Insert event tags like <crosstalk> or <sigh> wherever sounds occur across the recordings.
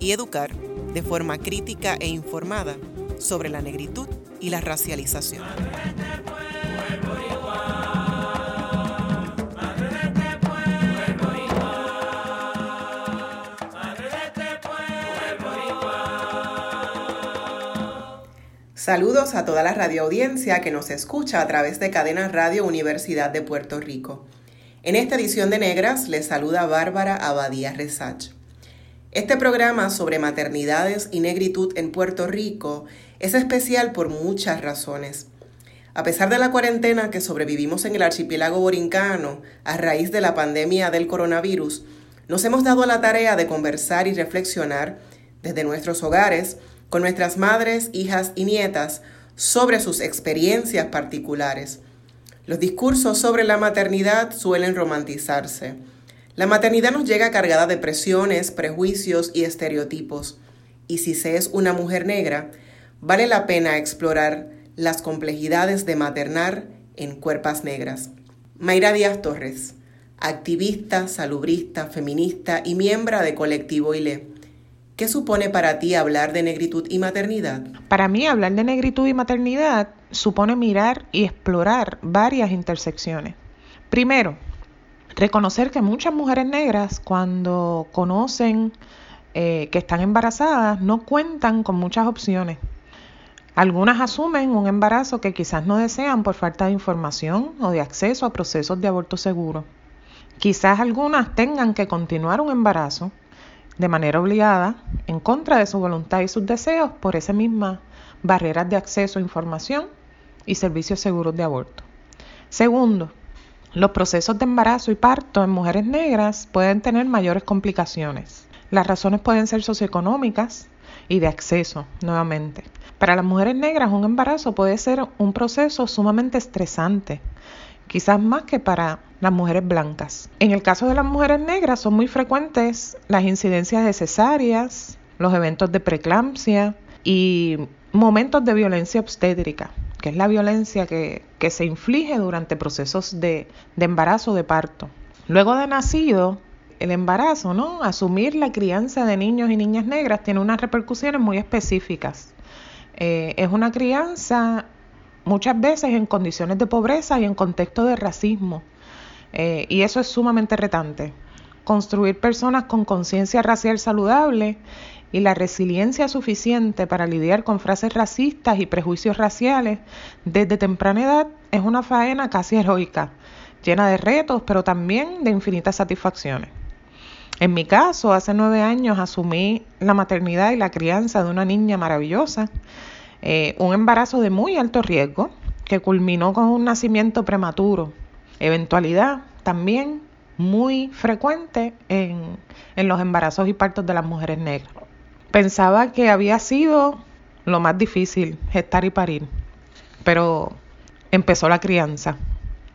y educar de forma crítica e informada sobre la negritud y la racialización. Saludos a toda la radioaudiencia que nos escucha a través de Cadena Radio Universidad de Puerto Rico. En esta edición de Negras les saluda Bárbara Abadía Resach. Este programa sobre maternidades y negritud en Puerto Rico es especial por muchas razones. A pesar de la cuarentena que sobrevivimos en el archipiélago borincano a raíz de la pandemia del coronavirus, nos hemos dado a la tarea de conversar y reflexionar desde nuestros hogares con nuestras madres, hijas y nietas sobre sus experiencias particulares. Los discursos sobre la maternidad suelen romantizarse la maternidad nos llega cargada de presiones, prejuicios y estereotipos. Y si se es una mujer negra, vale la pena explorar las complejidades de maternar en cuerpas negras. Mayra Díaz Torres, activista, salubrista, feminista y miembro de Colectivo ILE. ¿Qué supone para ti hablar de negritud y maternidad? Para mí hablar de negritud y maternidad supone mirar y explorar varias intersecciones. Primero, reconocer que muchas mujeres negras cuando conocen eh, que están embarazadas no cuentan con muchas opciones. Algunas asumen un embarazo que quizás no desean por falta de información o de acceso a procesos de aborto seguro. Quizás algunas tengan que continuar un embarazo de manera obligada, en contra de su voluntad y sus deseos, por esas mismas barreras de acceso a información y servicios seguros de aborto. Segundo, los procesos de embarazo y parto en mujeres negras pueden tener mayores complicaciones. Las razones pueden ser socioeconómicas y de acceso, nuevamente. Para las mujeres negras un embarazo puede ser un proceso sumamente estresante, quizás más que para las mujeres blancas. En el caso de las mujeres negras son muy frecuentes las incidencias de cesáreas, los eventos de preeclampsia y momentos de violencia obstétrica que es la violencia que, se inflige durante procesos de, de embarazo de parto. Luego de nacido, el embarazo, ¿no? Asumir la crianza de niños y niñas negras tiene unas repercusiones muy específicas. Eh, es una crianza muchas veces en condiciones de pobreza y en contexto de racismo. Eh, y eso es sumamente retante. Construir personas con conciencia racial saludable y la resiliencia suficiente para lidiar con frases racistas y prejuicios raciales desde temprana edad es una faena casi heroica, llena de retos, pero también de infinitas satisfacciones. En mi caso, hace nueve años asumí la maternidad y la crianza de una niña maravillosa, eh, un embarazo de muy alto riesgo que culminó con un nacimiento prematuro, eventualidad también muy frecuente en, en los embarazos y partos de las mujeres negras. Pensaba que había sido lo más difícil, gestar y parir, pero empezó la crianza.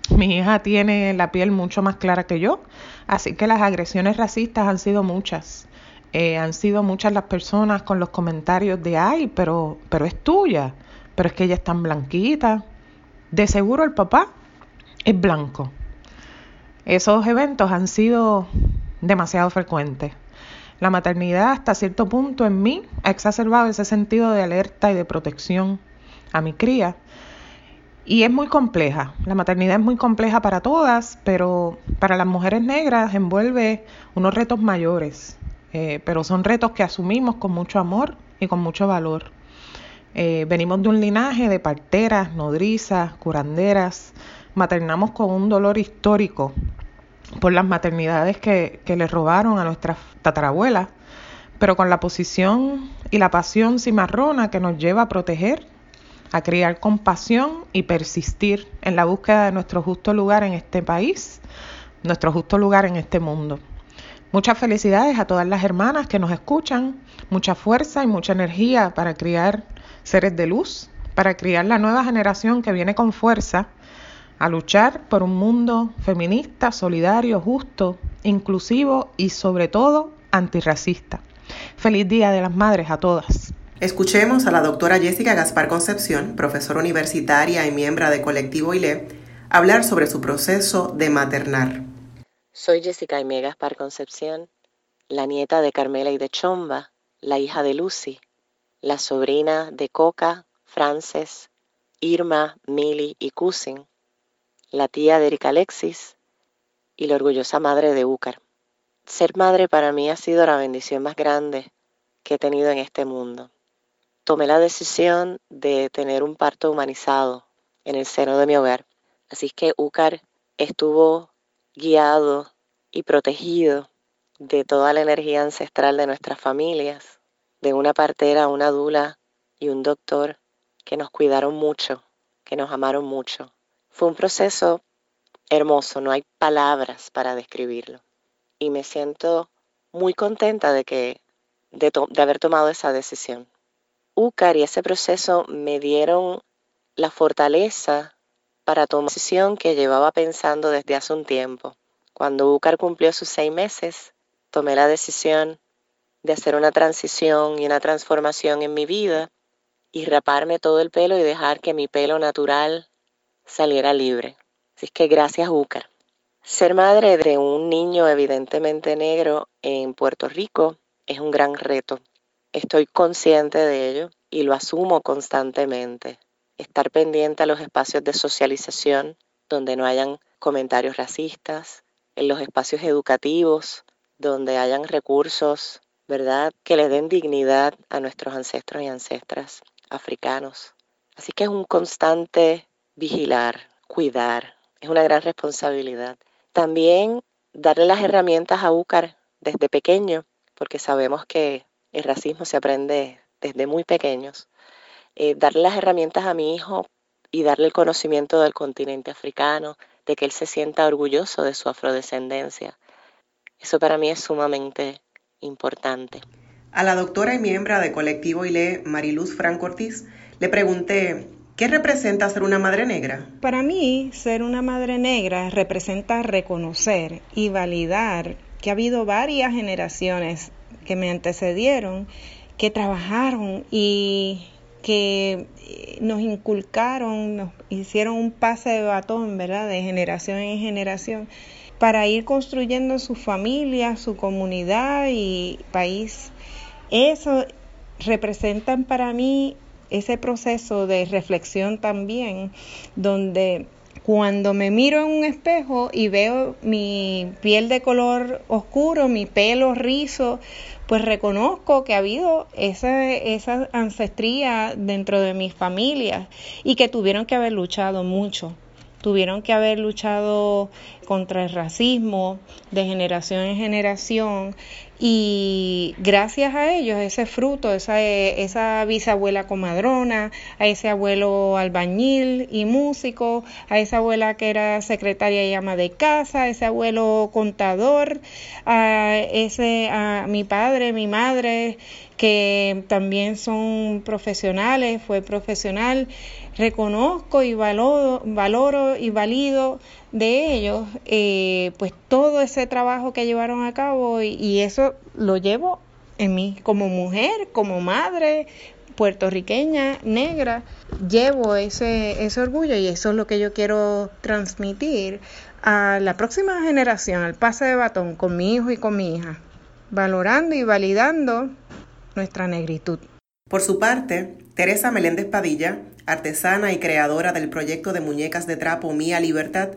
Mi hija tiene la piel mucho más clara que yo, así que las agresiones racistas han sido muchas. Eh, han sido muchas las personas con los comentarios de, ay, pero, pero es tuya, pero es que ella es tan blanquita. De seguro el papá es blanco. Esos eventos han sido demasiado frecuentes. La maternidad hasta cierto punto en mí ha exacerbado ese sentido de alerta y de protección a mi cría. Y es muy compleja. La maternidad es muy compleja para todas, pero para las mujeres negras envuelve unos retos mayores. Eh, pero son retos que asumimos con mucho amor y con mucho valor. Eh, venimos de un linaje de parteras, nodrizas, curanderas. Maternamos con un dolor histórico por las maternidades que, que le robaron a nuestras tatarabuelas, pero con la posición y la pasión cimarrona que nos lleva a proteger, a criar compasión y persistir en la búsqueda de nuestro justo lugar en este país, nuestro justo lugar en este mundo. Muchas felicidades a todas las hermanas que nos escuchan, mucha fuerza y mucha energía para criar seres de luz, para criar la nueva generación que viene con fuerza a luchar por un mundo feminista, solidario, justo, inclusivo y sobre todo antirracista. Feliz Día de las Madres a todas. Escuchemos a la doctora Jessica Gaspar Concepción, profesora universitaria y miembro de Colectivo ILE, hablar sobre su proceso de maternar. Soy Jessica Aimé Gaspar Concepción, la nieta de Carmela y de Chomba, la hija de Lucy, la sobrina de Coca, Frances, Irma, Milly y Cousin, la tía de Erika Alexis y la orgullosa madre de Úcar. Ser madre para mí ha sido la bendición más grande que he tenido en este mundo. Tomé la decisión de tener un parto humanizado en el seno de mi hogar. Así que Úcar estuvo guiado y protegido de toda la energía ancestral de nuestras familias, de una partera, una dula y un doctor que nos cuidaron mucho, que nos amaron mucho. Fue un proceso hermoso, no hay palabras para describirlo. Y me siento muy contenta de que de, haber tomado esa decisión. UCAR y ese proceso me dieron la fortaleza para tomar una decisión que llevaba pensando desde hace un tiempo cuando Ucar cumplió sus seis meses, tomé la decisión de hacer una transición y una transformación en mi vida y raparme todo el pelo y dejar que mi pelo natural saliera libre. Así que gracias, Ucar. Ser madre de un niño evidentemente negro en Puerto Rico es un gran reto. Estoy consciente de ello y lo asumo constantemente. Estar pendiente a los espacios de socialización donde no hayan comentarios racistas, en los espacios educativos, donde hayan recursos, ¿verdad?, que le den dignidad a nuestros ancestros y ancestras africanos. Así que es un constante vigilar, cuidar, es una gran responsabilidad. También darle las herramientas a UCAR desde pequeño, porque sabemos que el racismo se aprende desde muy pequeños. Eh, darle las herramientas a mi hijo y darle el conocimiento del continente africano, de que él se sienta orgulloso de su afrodescendencia. Eso para mí es sumamente importante. A la doctora y miembro de Colectivo ILE, Mariluz Franco Ortiz, le pregunté, ¿qué representa ser una madre negra? Para mí, ser una madre negra representa reconocer y validar que ha habido varias generaciones que me antecedieron, que trabajaron y que eh, nos inculcaron, nos hicieron un pase de batón, ¿verdad? De generación en generación para ir construyendo su familia, su comunidad y país. Eso representan para mí ese proceso de reflexión también, donde cuando me miro en un espejo y veo mi piel de color oscuro, mi pelo rizo, pues reconozco que ha habido esa, esa ancestría dentro de mis familias y que tuvieron que haber luchado mucho. Tuvieron que haber luchado contra el racismo de generación en generación y gracias a ellos, ese fruto, esa, esa bisabuela comadrona, a ese abuelo albañil y músico, a esa abuela que era secretaria y ama de casa, a ese abuelo contador, a ese a mi padre, mi madre, que también son profesionales, fue profesional, reconozco y valoro, valoro y valido de ellos, eh, pues todo ese trabajo que llevaron a cabo y, eso lo llevo en mí como mujer, como madre puertorriqueña, negra, llevo ese, ese orgullo y eso es lo que yo quiero transmitir a la próxima generación, al pase de batón con mi hijo y con mi hija, valorando y validando nuestra negritud. Por su parte, Teresa Meléndez Padilla, artesana y creadora del proyecto de muñecas de trapo Mía Libertad,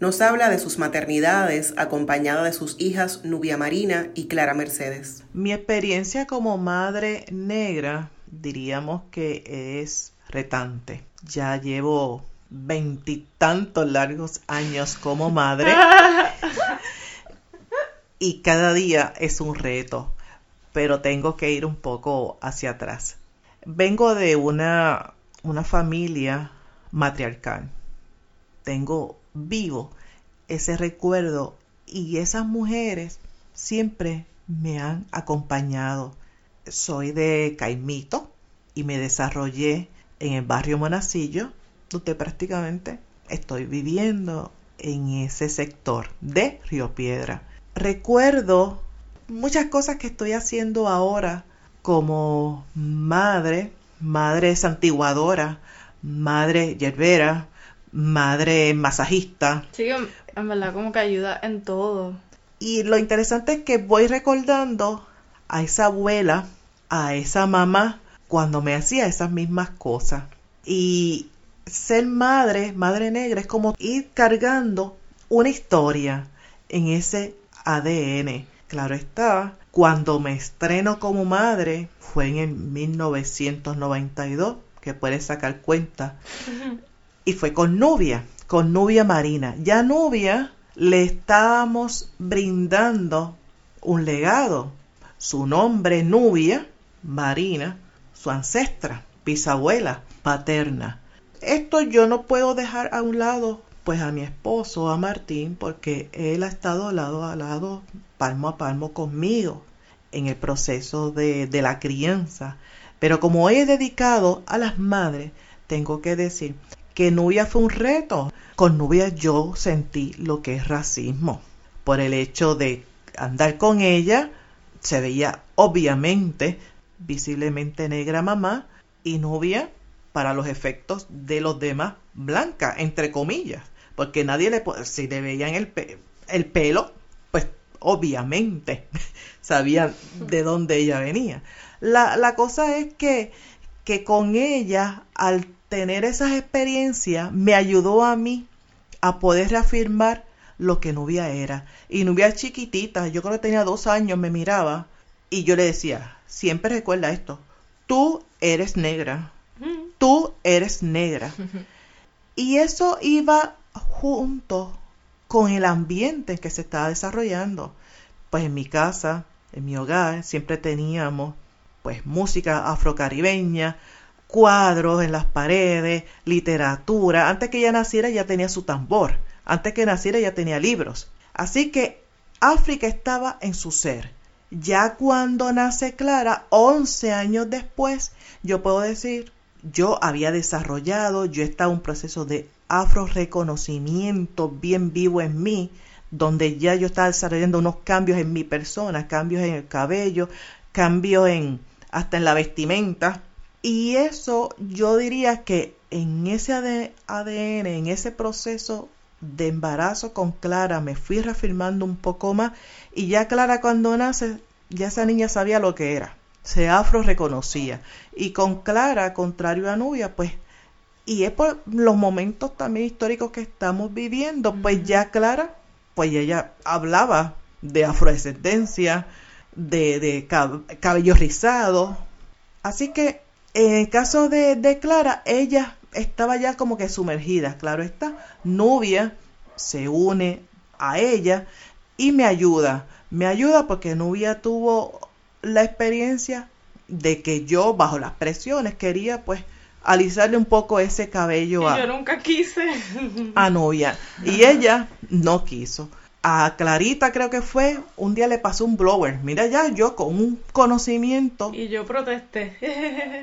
nos habla de sus maternidades acompañada de sus hijas Nubia Marina y Clara Mercedes. Mi experiencia como madre negra diríamos que es retante. Ya llevo veintitantos largos años como madre <laughs> y cada día es un reto, pero tengo que ir un poco hacia atrás. Vengo de una, una familia matriarcal. Tengo vivo ese recuerdo y esas mujeres siempre me han acompañado. Soy de Caimito y me desarrollé en el barrio Monacillo, donde prácticamente estoy viviendo en ese sector de Río Piedra. Recuerdo muchas cosas que estoy haciendo ahora como madre, madre santiguadora, madre yerbera, madre masajista. Sí, en verdad como que ayuda en todo. Y lo interesante es que voy recordando a esa abuela, a esa mamá, cuando me hacía esas mismas cosas. Y ser madre, madre negra, es como ir cargando una historia en ese ADN. Claro está, cuando me estreno como madre fue en el 1992, que puedes sacar cuenta, y fue con Nubia, con Nubia Marina. Ya Nubia le estábamos brindando un legado. Su nombre, Nubia Marina, su ancestra, bisabuela paterna. Esto yo no puedo dejar a un lado pues a mi esposo, a Martín, porque él ha estado lado a lado, palmo a palmo conmigo en el proceso de, de la crianza. Pero como he dedicado a las madres, tengo que decir que Nubia fue un reto. Con Nubia yo sentí lo que es racismo. Por el hecho de andar con ella, se veía obviamente visiblemente negra mamá y Nubia para los efectos de los demás blanca, entre comillas porque nadie le si le veían el, el pelo, pues obviamente <laughs> sabían de dónde ella venía. La, la cosa es que, que con ella, al tener esas experiencias, me ayudó a mí a poder reafirmar lo que Nubia era. Y Nubia chiquitita, yo creo que tenía dos años, me miraba y yo le decía, siempre recuerda esto, tú eres negra, tú eres negra. <laughs> Y eso iba junto con el ambiente que se estaba desarrollando. Pues en mi casa, en mi hogar, siempre teníamos pues música afrocaribeña, cuadros en las paredes, literatura. Antes que ella naciera ya tenía su tambor, antes que naciera ya tenía libros. Así que África estaba en su ser. Ya cuando nace Clara, 11 años después, yo puedo decir, yo había desarrollado, yo estaba en un proceso de afro reconocimiento bien vivo en mí, donde ya yo estaba desarrollando unos cambios en mi persona, cambios en el cabello, cambios en hasta en la vestimenta. Y eso yo diría que en ese ADN, en ese proceso de embarazo con Clara, me fui reafirmando un poco más y ya Clara cuando nace, ya esa niña sabía lo que era, se afro reconocía. Y con Clara, contrario a Nubia, pues y es por los momentos también históricos que estamos viviendo, pues ya Clara, pues ella hablaba de afrodescendencia, de, de cabello rizado. Así que en el caso de, de, Clara, ella estaba ya como que sumergida, claro está. Nubia se une a ella y me ayuda. Me ayuda porque Nubia tuvo la experiencia de que yo, bajo las presiones, quería pues alisarle un poco ese cabello a... Yo nunca quise. <laughs> A novia. Y ella no quiso. A Clarita creo que fue, un día le pasó un blower. Mira ya, yo con un conocimiento. Y yo protesté.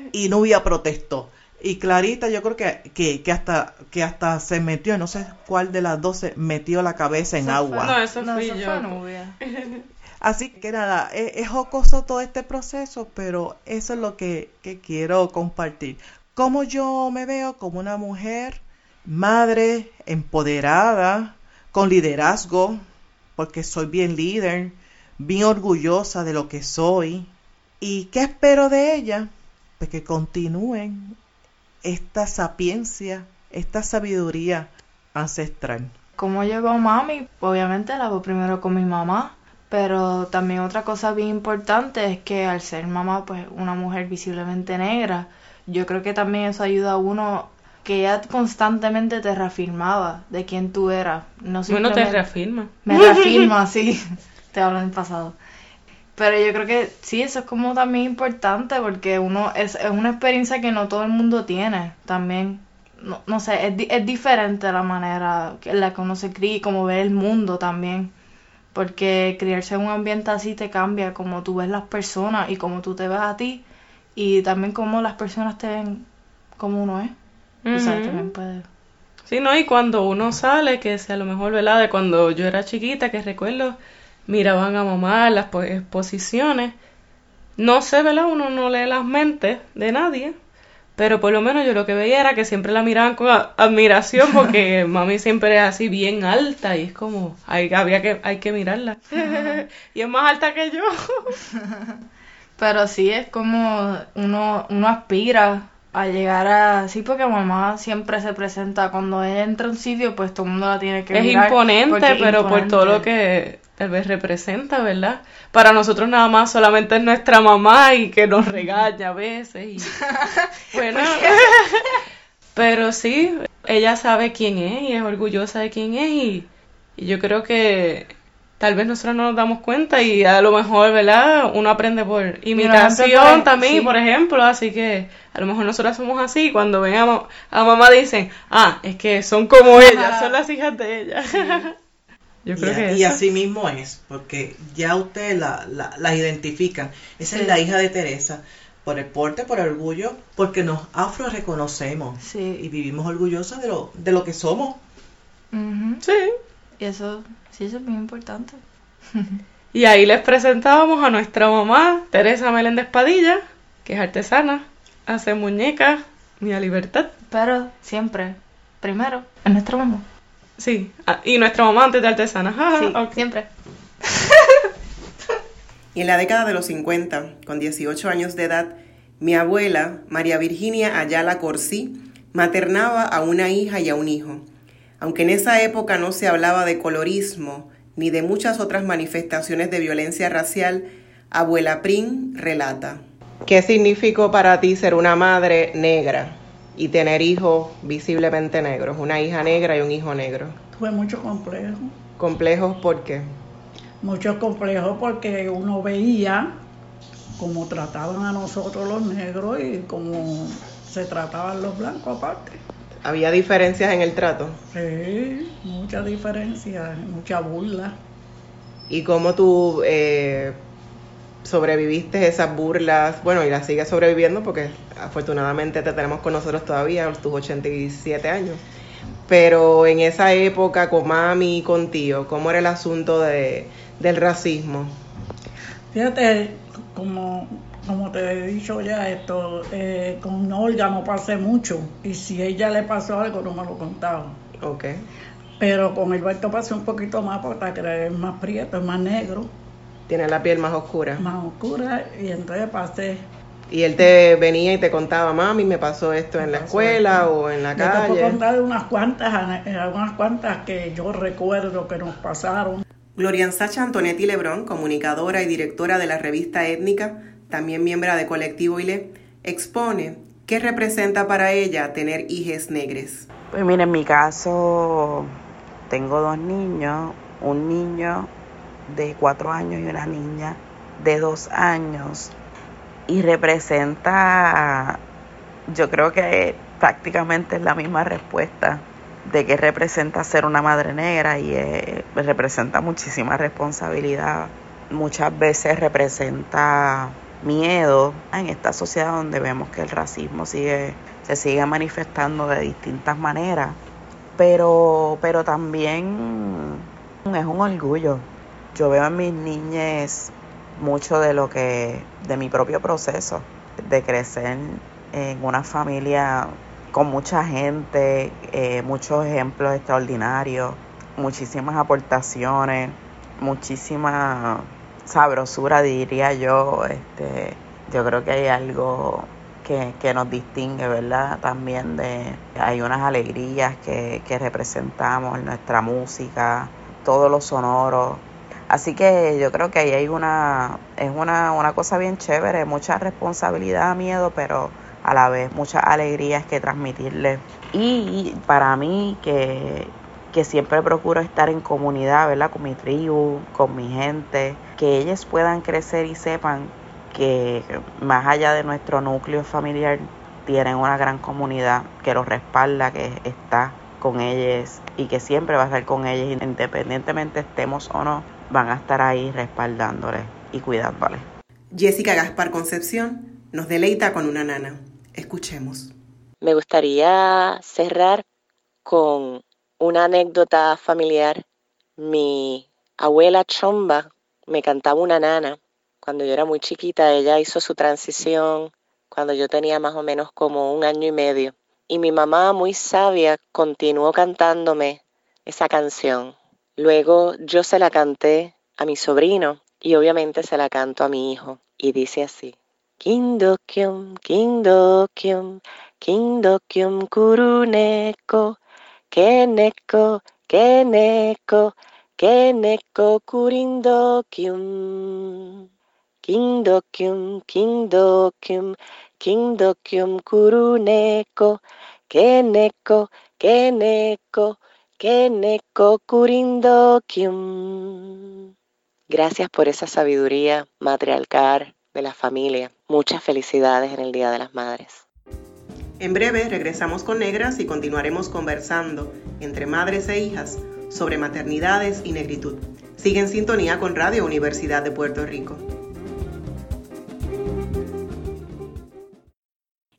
<laughs> y Nubia protestó. Y Clarita yo creo que, que, hasta, que hasta se metió, no sé cuál de las dos se metió la cabeza en agua. no, eso fui yo. Nubia. <laughs> Así que nada, es, es, jocoso todo este proceso, pero eso es lo que, que quiero compartir cómo yo me veo como una mujer, madre, empoderada, con liderazgo, porque soy bien líder, bien orgullosa de lo que soy. ¿Y qué espero de ella? Pues que continúen esta sapiencia, esta sabiduría ancestral. Como llegó mami, obviamente la voy primero con mi mamá, pero también otra cosa bien importante es que al ser mamá, pues una mujer visiblemente negra, yo creo que también eso ayuda a uno que ella constantemente te reafirmaba de quién tú eras. No bueno, te reafirma. Me reafirma, <laughs> sí. Te hablo en pasado. Pero yo creo que sí, eso es como también importante porque uno es, es una experiencia que no todo el mundo tiene también. No, no sé, es, es diferente la manera en la que uno se cría y como ve el mundo también. porque criarse en un ambiente así te cambia como tú ves las personas y como tú te ves a ti y también como las personas te ven como uno es. O sea, también puede... Sí, ¿no? Y cuando uno sale, que sea a lo mejor, ¿verdad? De cuando yo era chiquita, que recuerdo, miraban a mamá las exposiciones. No sé, ¿verdad? Uno no lee las mentes de nadie, pero por lo menos yo lo que veía era que siempre la miraban con admiración porque <laughs> mami siempre es así bien alta y es como, hay, había que, hay que mirarla. <laughs> y es más alta que yo. <laughs> pero sí, es como uno, uno aspira a llegar a... Sí, porque mamá siempre se presenta cuando ella entra a un sitio, pues todo el mundo la tiene que es Imponente, pero por todo lo que tal vez representa, ¿verdad? Para nosotros nada más solamente es nuestra mamá y que nos regaña a veces. Y, <laughs> bueno, <laughs> pero sí, ella sabe quién es y es orgullosa de quién es y, y yo creo que tal vez nosotros no nos damos cuenta y a lo mejor, ¿verdad? Uno aprende por imitación también, por ejemplo, así que a lo mejor nosotras somos así, cuando ven a, mamá dicen, ah, es que son como ella, son las hijas de ella. <laughs> Yo creo y, que y así mismo es, porque ya ustedes la, la, identifican. Esa es la hija de Teresa, por el porte, por el orgullo, porque nos afro reconocemos y vivimos orgullosos de lo, de lo que somos. Sí. Y eso Sí, eso es muy importante. <laughs> y ahí les presentábamos a nuestra mamá, Teresa Meléndez Padilla, que es artesana, hace muñecas, mi libertad. Pero siempre, primero, es nuestra mamá. Sí, ah, y nuestra mamá antes de artesana. <laughs> sí, siempre. y <laughs> en la década de los 50, con 18 años de edad, mi abuela, María Virginia Ayala Corsí, maternaba a una hija y a un hijo. Aunque en esa época no se hablaba de colorismo ni de muchas otras manifestaciones de violencia racial, Abuela Prin relata. ¿Qué significó para ti ser una madre negra y tener hijos visiblemente negros, una hija negra y un hijo negro? Tuve muchos complejos. ¿Complejos por qué? Muchos complejos porque uno veía cómo trataban a nosotros los negros y cómo se trataban los blancos aparte. ¿Había diferencias en el trato? Sí, muchas diferencias, mucha burla. ¿Y cómo tú eh, sobreviviste esas burlas? Bueno, y las sigues sobreviviendo porque afortunadamente te tenemos con nosotros todavía, tus 87 años. Pero en esa época con mami y con tío, ¿cómo era el asunto de, del racismo? Fíjate, como como te he dicho ya, esto eh, con Olga no pasé mucho y si ella le pasó algo no me lo contaba. Ok. Pero con Alberto pasé un poquito más porque es más prieto, es más negro. Tiene la piel más oscura. Más oscura y entonces pasé. Y él te venía y te contaba, mami, me pasó esto en la escuela o en la calle. Yo te puedo contar unas cuantas, unas cuantas que yo recuerdo que nos pasaron. Gloria Sacha Antonetti Lebrón, comunicadora y directora de la revista Étnica, también miembro de Colectivo ILE, expone qué representa para ella tener hijas negres. Pues mira, en mi caso tengo dos niños, un niño de cuatro años y una niña de dos años y representa, yo creo que prácticamente es la misma respuesta de qué representa ser una madre negra y representa muchísima responsabilidad. Muchas veces representa miedo en esta sociedad donde vemos que el racismo sigue, se sigue manifestando de distintas maneras, pero, pero también es un orgullo. Yo veo en mis niñas mucho de lo que, de mi propio proceso, de crecer en una familia con mucha gente, eh, muchos ejemplos extraordinarios, muchísimas aportaciones, muchísimas sabrosura, diría yo. Este, yo creo que hay algo que, que, nos distingue, ¿verdad? También de, hay unas alegrías que, que representamos en nuestra música, todo lo sonoro. Así que yo creo que ahí hay una, es una, una cosa bien chévere, mucha responsabilidad, miedo, pero a la vez muchas alegrías que transmitirle. Y para mí que, que siempre procuro estar en comunidad, ¿verdad? Con mi tribu, con mi gente, que ellas puedan crecer y sepan que más allá de nuestro núcleo familiar tienen una gran comunidad que los respalda, que está con ellas y que siempre va a estar con ellas independientemente estemos o no. van a estar ahí respaldándoles y cuidándoles. Jessica Gaspar Concepción nos deleita con una nana. Escuchemos. Me gustaría cerrar con una anécdota familiar. Mi abuela Chomba me cantaba una nana cuando yo era muy chiquita. Ella hizo su transición cuando yo tenía más o menos como un año y medio. Y mi mamá, muy sabia, continuó cantándome esa canción. Luego yo se la canté a mi sobrino y obviamente se la canto a mi hijo. Y dice así. Kuruneko, keneko, keneko, keneko kurindokyum. Kindokyum, kindokyum, kindokyum kuruneko, keneko, keneko, keneko kurindokyum. Gracias por esa sabiduría matriarcal de la familia. Muchas felicidades en el Día de las Madres. En breve regresamos con Negras y continuaremos conversando entre madres e hijas sobre maternidades y negritud. Sigue en sintonía con Radio Universidad de Puerto Rico.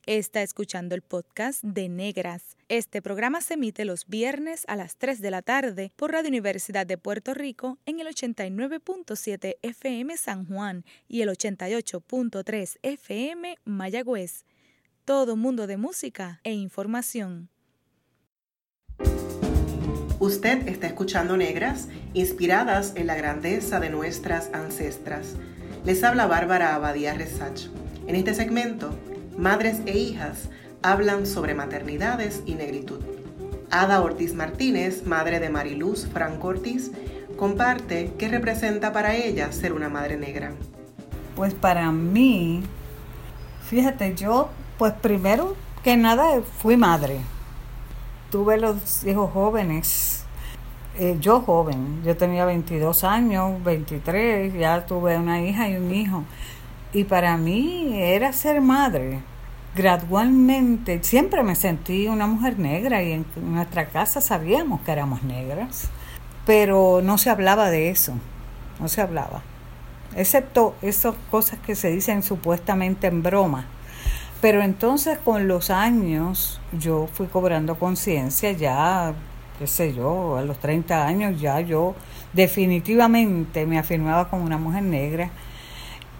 Está escuchando el podcast de Negras. Este programa se emite los viernes a las 3 de la tarde por Radio Universidad de Puerto Rico en el 89.7 FM San Juan y el 88.3 FM Mayagüez. Todo mundo de música e información. Usted está escuchando Negras, inspiradas en la grandeza de nuestras ancestras. Les habla Bárbara Abadía Resach. En este segmento madres e hijas hablan sobre maternidades y negritud. Ada Ortiz Martínez, madre de Mariluz Franco Ortiz, comparte qué representa para ella ser una madre negra. Pues para mí, fíjate, yo pues primero que nada fui madre. Tuve los hijos jóvenes. Eh, yo joven, yo tenía 22 años, 23, ya tuve una hija y un hijo. Y para mí era ser madre. Gradualmente, siempre me sentí una mujer negra y en nuestra casa sabíamos que éramos negras, pero no se hablaba de eso, no se hablaba. Excepto esas cosas que se dicen supuestamente en broma. Pero entonces con los años yo fui cobrando conciencia ya, qué sé yo, a los 30 años ya yo definitivamente me afirmaba como una mujer negra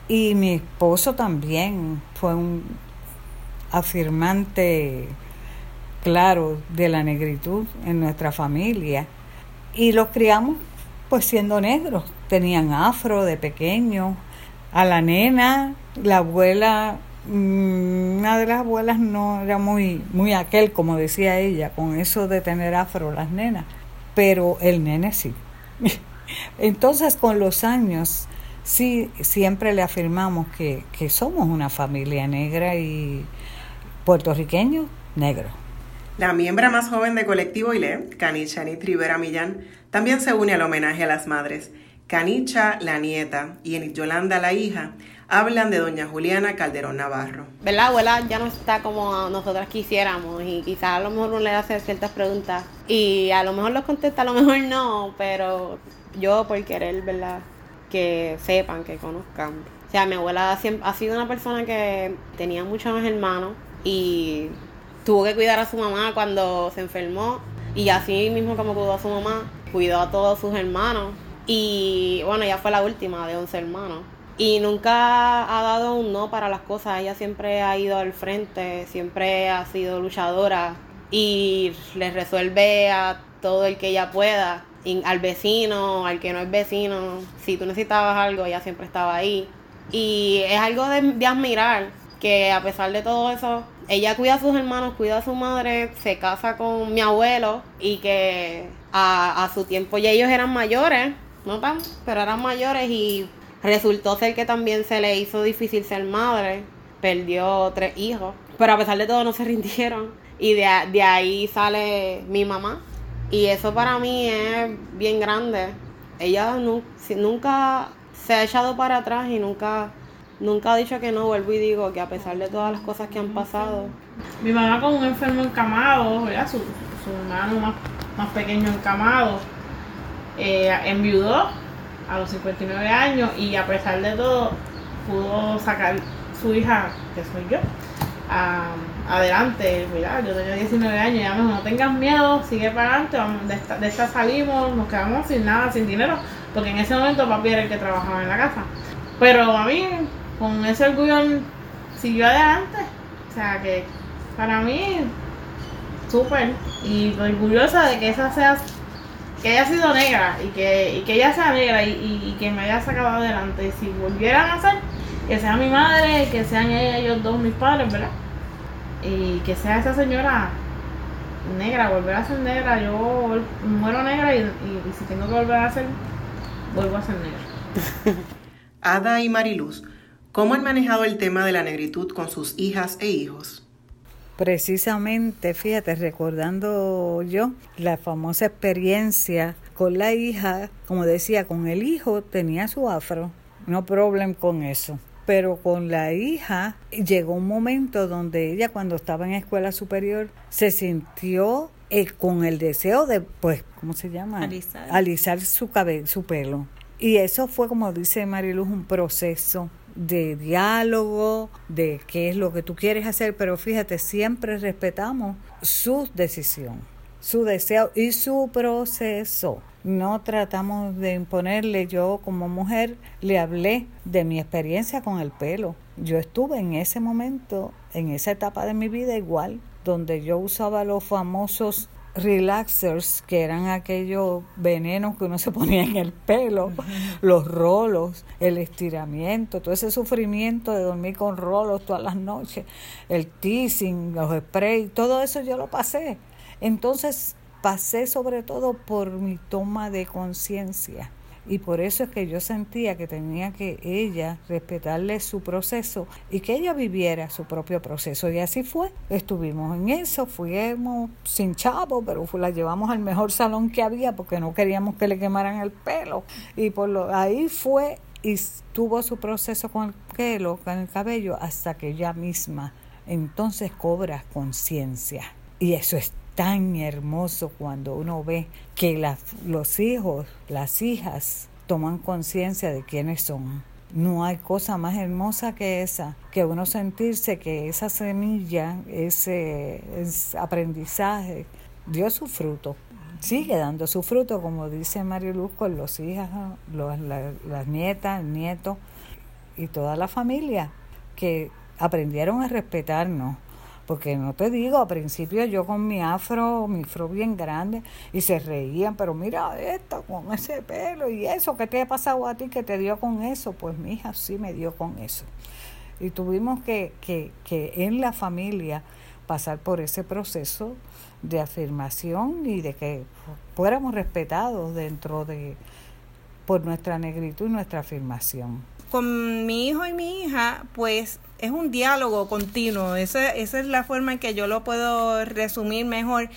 y mi esposo también fue un afirmante claro de la negritud en nuestra familia. Y los criamos pues siendo negros. Tenían afro de pequeño. A la nena, la abuela, una de las abuelas no era muy, muy aquel, como decía ella, con eso de tener afro las nenas. Pero el nene sí. <laughs> Entonces con los años sí siempre le afirmamos que, que somos una familia negra y puertorriqueño negro. La miembro más joven de Colectivo ILE, Canicha Nit Rivera Millán, también se une al homenaje a las madres. Canicha, la nieta, y Yolanda, la hija, hablan de doña Juliana Calderón Navarro. ¿Verdad, abuela? Ya no está como nosotras quisiéramos y quizás a lo mejor uno le hace ciertas preguntas y a lo mejor los contesta, a lo mejor no, pero yo por querer, ¿verdad? que sepan, que conozcan. O sea, mi abuela ha sido una persona que tenía muchos hermanos y tuvo que cuidar a su mamá cuando se enfermó y así mismo como cuidó a su mamá, cuidó a todos sus hermanos y bueno, ella fue la última de 11 hermanos. Y nunca ha dado un no para las cosas, ella siempre ha ido al frente, siempre ha sido luchadora y le resuelve a todo el que ella pueda al vecino, al que no es vecino. Si tú necesitabas algo, ella siempre estaba ahí. Y es algo de, admirar que a pesar de todo eso, ella cuida a sus hermanos, cuida a su madre, se casa con mi abuelo y que a, su tiempo ya ellos eran mayores, no tan, pero eran mayores y resultó ser que también se le hizo difícil ser madre, perdió tres hijos, pero a pesar de todo no se <laughs> rindieron y de, ahí sale mi mamá, y eso para mí es bien grande. Ella nunca se ha echado para atrás y nunca, nunca ha dicho que no. Vuelvo y digo que a pesar de todas las cosas que han pasado. Mi mamá con un enfermo encamado, Su, hermano más, pequeño encamado, eh, enviudó a los 59 años y a pesar de todo pudo sacar su hija, que soy yo, adelante, mira, yo tenía 19 años, ya no tengas miedo, sigue para adelante, de, esta, salimos, nos quedamos sin nada, sin dinero, porque en ese momento papi era el que trabajaba en la casa. Pero a mí, con ese orgullo, siguió adelante. O sea que para mí, súper. Y orgullosa de que esa sea, que haya sido negra y que, y que ella sea negra y, que me haya sacado adelante. Y si volvieran a ser, que sea mi madre, que sean ellos dos mis padres, ¿verdad? Y que sea esa señora negra, volver a ser negra, yo muero negra y, y si tengo que volver a ser, vuelvo a ser negra. <laughs> Ada y Mariluz, ¿cómo han manejado el tema de la negritud con sus hijas e hijos? Precisamente, fíjate, recordando yo la famosa experiencia con la hija, como decía, con el hijo tenía su afro, no problema con eso. Pero con la hija llegó un momento donde ella cuando estaba en escuela superior se sintió eh, con el deseo de, pues, ¿cómo se llama? Alisar, Alisar su, cabello, su pelo. Y eso fue, como dice Mariluz, un proceso de diálogo, de qué es lo que tú quieres hacer, pero fíjate, siempre respetamos su decisión, su deseo y su proceso. No tratamos de imponerle, yo como mujer le hablé de mi experiencia con el pelo. Yo estuve en ese momento, en esa etapa de mi vida igual, donde yo usaba los famosos relaxers, que eran aquellos venenos que uno se ponía en el pelo, los rolos, el estiramiento, todo ese sufrimiento de dormir con rolos todas las noches, el teasing, los sprays, todo eso yo lo pasé. Entonces pasé sobre todo por mi toma de conciencia y por eso es que yo sentía que tenía que ella respetarle su proceso y que ella viviera su propio proceso. Y así fue. Estuvimos en eso, fuimos sin chavo, pero la llevamos al mejor salón que había porque no queríamos que le quemaran el pelo. Y por lo, ahí fue y tuvo su proceso con el pelo, con el cabello, hasta que ella misma entonces cobra conciencia. Y eso es tan hermoso cuando uno ve que los hijos, las hijas, toman conciencia de quiénes son. No hay cosa más hermosa que esa, que uno sentirse que esa semilla, ese, aprendizaje, dio su fruto. Sigue dando su fruto, como dice Mario con los hijos, las nietas, el nieto y toda la familia, que aprendieron a respetarnos, porque no te digo, al principio yo con mi afro, mi afro bien grande, y se reían, pero mira esto, con ese pelo y eso, ¿qué te ha pasado a ti que te dio con eso? Pues mi hija sí me dio con eso. Y tuvimos que, que, que en la familia pasar por ese proceso de afirmación y de que fuéramos respetados dentro de, por nuestra negritud y nuestra afirmación. Con mi hijo y mi hija, pues es un diálogo continuo, esa, esa es la forma en que yo lo puedo resumir mejor.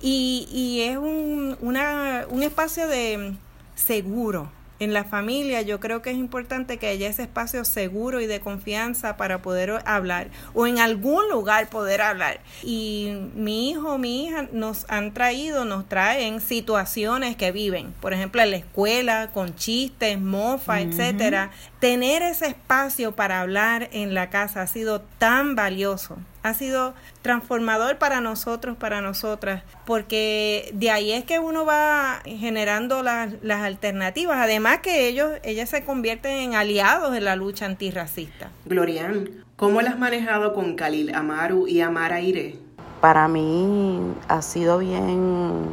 Y, y es un, una, un espacio de seguro, en la familia yo creo que es importante que haya ese espacio seguro y de confianza para poder hablar o en algún lugar poder hablar. Y mi hijo, mi hija nos han traído, nos traen situaciones que viven, por ejemplo en la escuela con chistes, mofa, etcétera. Tener ese espacio para hablar en la casa ha sido tan valioso ha sido transformador para nosotros, para nosotras, porque de ahí es que uno va generando las, las alternativas, además que ellos, ellas se convierten en aliados en la lucha antirracista. Glorian, ¿cómo las has manejado con Khalil Amaru y Amara Ire? Para mí ha sido bien,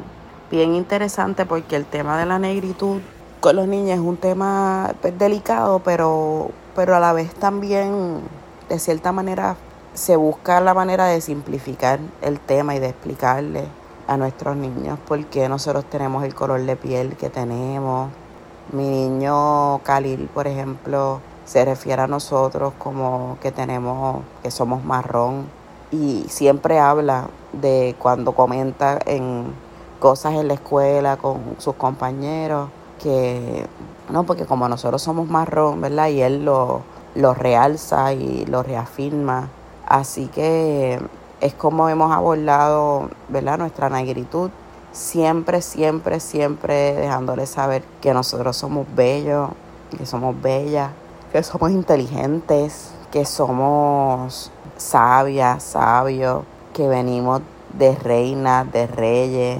bien interesante porque el tema de la negritud con los niños es un tema pues, delicado, pero, pero a la vez también de cierta manera se busca la manera de simplificar el tema y de explicarle a nuestros niños por qué nosotros tenemos el color de piel que tenemos. Mi niño Khalil, por ejemplo, se refiere a nosotros como que tenemos, que somos marrón y siempre habla de cuando comenta en cosas en la escuela con sus compañeros que no porque como nosotros somos marrón, ¿verdad? Y él lo, lo realza y lo reafirma Así que es como hemos abordado ¿verdad? nuestra negritud siempre, siempre, siempre dejándoles saber que nosotros somos bellos, que somos bellas, que somos inteligentes, que somos sabias, sabios, que venimos de reinas, de reyes,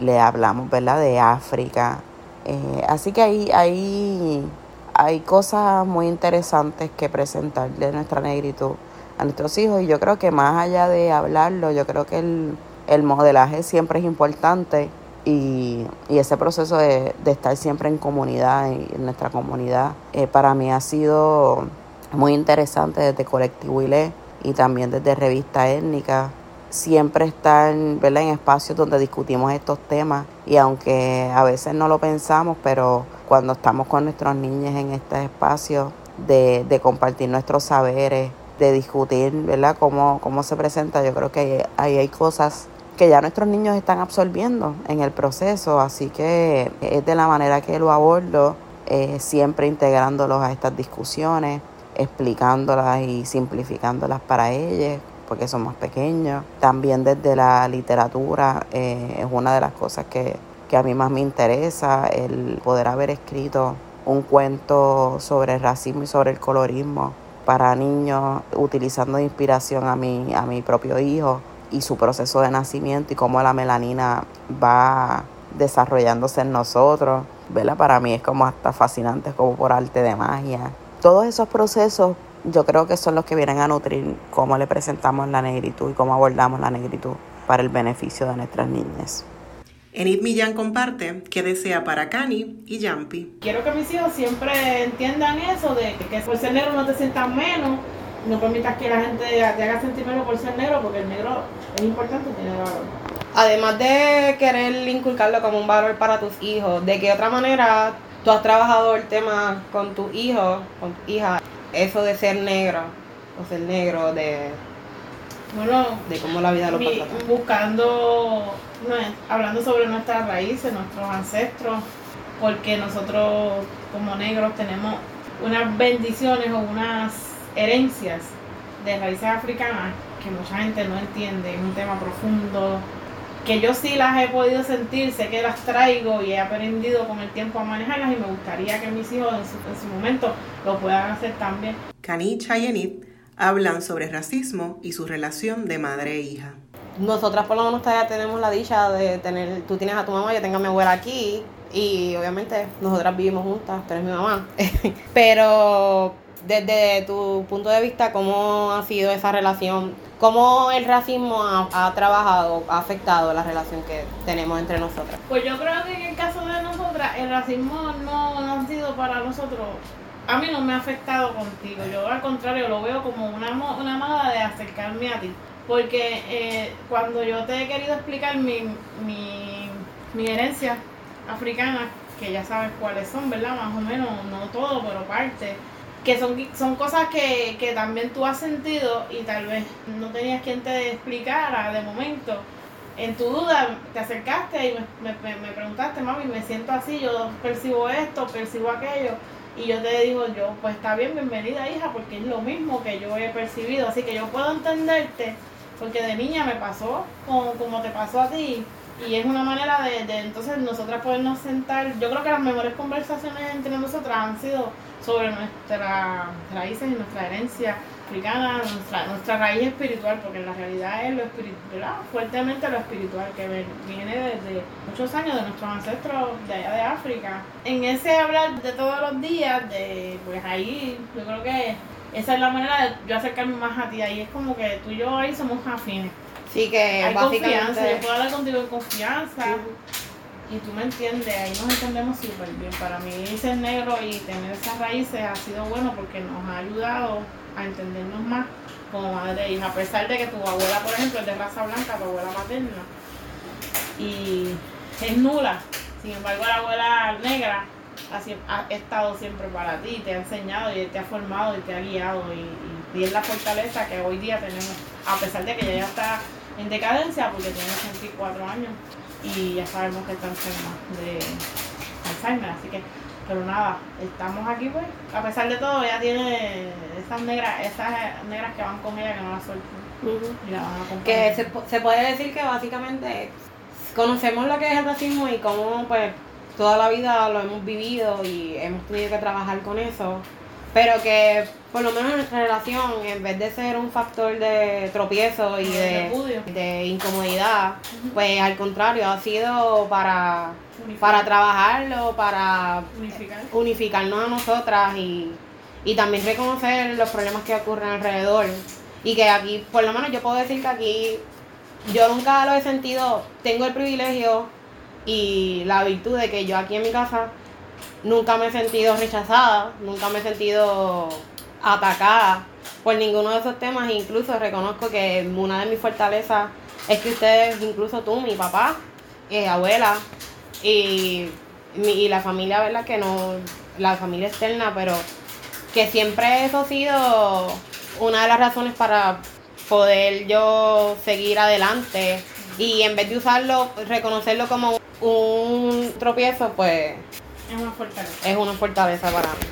le hablamos, ¿verdad?, de África. Eh, así que ahí, ahí hay cosas muy interesantes que presentar de nuestra negritud a nuestros hijos y yo creo que más allá de hablarlo, yo creo que el, el modelaje siempre es importante y, y ese proceso de, de, estar siempre en comunidad, en nuestra comunidad, eh, para mí ha sido muy interesante desde Colectivo ILE y también desde Revista Étnica. Siempre estar ¿verdad? en espacios donde discutimos estos temas y aunque a veces no lo pensamos, pero cuando estamos con nuestros niños en este espacio de, de compartir nuestros saberes, de discutir, ¿verdad? Cómo, cómo se presenta. Yo creo que ahí hay cosas que ya nuestros niños están absorbiendo en el proceso, así que es de la manera que lo abordo, eh, siempre integrándolos a estas discusiones, explicándolas y simplificándolas para ellos, porque son más pequeños. También desde la literatura eh, es una de las cosas que, que a mí más me interesa, el poder haber escrito un cuento sobre el racismo y sobre el colorismo para niños, utilizando inspiración a mi, a mi propio hijo y su proceso de nacimiento y cómo la melanina va desarrollándose en nosotros. ¿verdad? Para mí es como hasta fascinante, como por arte de magia. Todos esos procesos yo creo que son los que vienen a nutrir cómo le presentamos la negritud y cómo abordamos la negritud para el beneficio de nuestras niñas. Enid Millán comparte qué desea para Cani y Yampi. Quiero que mis hijos siempre entiendan eso de que por ser negro no te sientas menos, no permitas que la gente te haga sentir menos por ser negro, porque el negro es importante, tiene valor. Además de querer inculcarlo como un valor para tus hijos, ¿de qué otra manera tú has trabajado el tema con tus hijos, con tu hija? Eso de ser negro, o ser negro, de bueno, de cómo la vida lo pasa. Buscando, hablando sobre nuestras raíces, nuestros ancestros, porque nosotros como negros tenemos unas bendiciones o unas herencias de raíces africanas que mucha gente no entiende, es un tema profundo, que yo sí las he podido sentir, sé que las traigo y he aprendido con el tiempo a manejarlas y me gustaría que mis hijos en su, momento lo puedan hacer también. Canicha y Enid hablan sobre racismo y su relación de madre e hija. Nosotras por lo menos todavía tenemos la dicha de tener, tú tienes a tu mamá, yo tengo a mi abuela aquí y obviamente nosotras vivimos juntas, pero es mi mamá. <laughs> pero desde tu punto de vista, ¿cómo ha sido esa relación? ¿Cómo el racismo ha, trabajado, ha afectado la relación que tenemos entre nosotras? Pues yo creo que en el caso de nosotras, el racismo no, no ha sido para nosotros a mí no me ha afectado contigo. Yo al contrario lo veo como una, una manera de acercarme a ti. Porque eh, cuando yo te he querido explicar mi, mi, mi herencia africana, que ya sabes cuáles son, ¿verdad? Más o menos, no todo, pero parte. Que son, son cosas que, que también tú has sentido y tal vez no tenías quien te explicara de momento. En tu duda te acercaste y me, me, me preguntaste, mami, me siento así, yo percibo esto, percibo aquello y yo te digo, yo, pues está bien, bienvenida hija, porque es lo mismo que yo he percibido. Así que yo puedo entenderte, porque de niña me pasó como, como te pasó a ti. Y es una manera de, de entonces nosotras podernos sentar. Yo creo que las mejores conversaciones entre nosotras han sido sobre nuestras raíces y nuestra herencia africana, nuestra, nuestra raíz espiritual, porque en la realidad es lo espiritual, fuertemente lo espiritual, que viene desde muchos años de nuestros ancestros de allá de África. En ese hablar de todos los días, de pues ahí yo creo que esa es la manera de yo acercarme más a ti, ahí es como que tú y yo ahí somos afines. Sí, que hay confianza, yo puedo hablar contigo en confianza. Y tú me entiendes, ahí nos entendemos súper bien. Para mí ser negro y tener esas raíces ha sido bueno porque nos ha ayudado a entendernos más como madre e hija. A pesar de que tu abuela, por ejemplo, es de raza blanca, tu abuela materna, y es nula. Sin embargo, la abuela negra ha, ha, estado siempre para ti, te ha enseñado y te ha formado y te ha guiado. Y, y, es la fortaleza que hoy día tenemos, a pesar de que ella ya está en decadencia porque tiene 64 años y ya sabemos que está enferma de Alzheimer, así que pero nada, estamos aquí pues, a pesar de todo, ella tiene esas negras, esas negras que van con ella que no la sueltan. y la van a que se, se, puede decir que básicamente conocemos lo que es el racismo y cómo pues toda la vida lo hemos vivido y hemos tenido que trabajar con eso, pero que por lo menos en nuestra relación, en vez de ser un factor de tropiezo y de, incomodidad, pues al contrario, ha sido para, para trabajarlo, para unificarnos a nosotras y, y también reconocer los problemas que ocurren alrededor. Y que aquí, por lo menos yo puedo decir que aquí yo nunca lo he sentido, tengo el privilegio y la virtud de que yo aquí en mi casa nunca me he sentido rechazada, nunca me he sentido atacada por ninguno de esos temas, incluso reconozco que una de mis fortalezas es que ustedes, incluso tú, mi papá, eh, abuela y, y la familia, ¿verdad? Que no, la familia externa, pero que siempre eso ha sido una de las razones para poder yo seguir adelante y en vez de usarlo, reconocerlo como un tropiezo, pues es una fortaleza. Es una fortaleza para mí.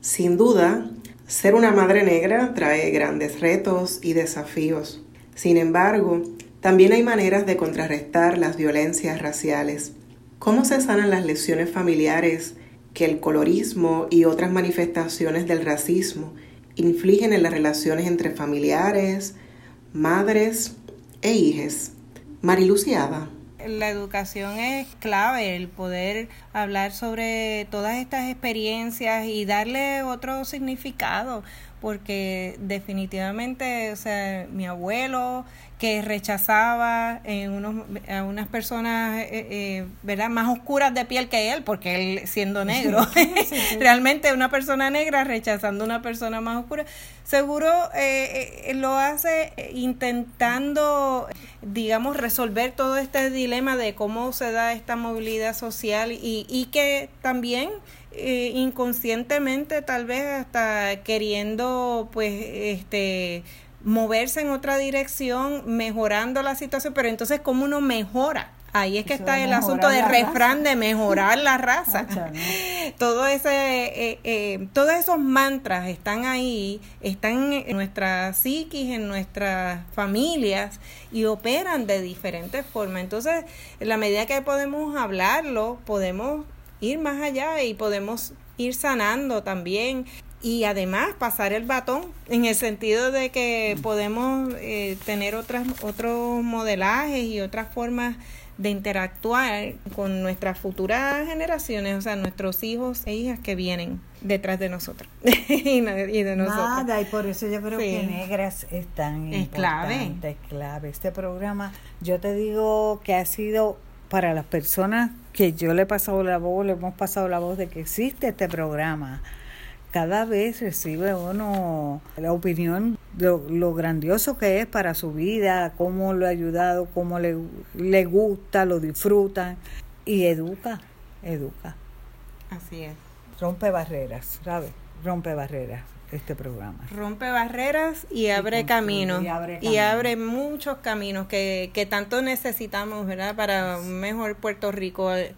Sin duda, ser una madre negra trae grandes retos y desafíos. Sin embargo, también hay maneras de contrarrestar las violencias raciales. ¿Cómo se sanan las lesiones familiares que el colorismo y otras manifestaciones del racismo infligen en las relaciones entre familiares, madres e hijas. Mariluciada. La educación es clave, el poder hablar sobre todas estas experiencias y darle otro significado, porque definitivamente, o sea, mi abuelo, que rechazaba en unos, a unas personas eh, eh, ¿verdad? más oscuras de piel que él, porque él siendo negro, <laughs> <laughs> realmente una persona negra rechazando a una persona más oscura, seguro eh, lo hace intentando, digamos, resolver todo este dilema de cómo se da esta movilidad social y, y que también inconscientemente tal vez hasta queriendo pues este moverse en otra dirección, mejorando la situación, pero entonces, ¿cómo uno mejora? Ahí es que está el asunto del refrán de mejorar la raza. <laughs> Todo ese, eh, eh, todos esos mantras están ahí, están en nuestra psiquis, en nuestras familias y operan de diferentes formas. Entonces, en la medida que podemos hablarlo, podemos ir más allá y podemos ir sanando también y además pasar el batón en el sentido de que podemos eh, tener otras otros modelajes y otras formas de interactuar con nuestras futuras generaciones, o sea, nuestros hijos e hijas que vienen detrás de nosotros <laughs> y, de nosotros. Nada, y por eso yo creo que negras es tan es clave. Es clave. Este programa, yo te digo que ha sido para las personas que yo le he pasado la voz, le hemos pasado la voz de que existe este programa cada vez recibe uno la opinión de lo grandioso que es para su vida, cómo lo ha ayudado, cómo le, le gusta, lo disfruta y educa, educa. Así es. Rompe barreras, ¿sabes? Rompe barreras este programa. Rompe barreras y abre caminos. Y abre, muchos caminos que, que tanto necesitamos, ¿verdad? Para un mejor Puerto Rico. Eh,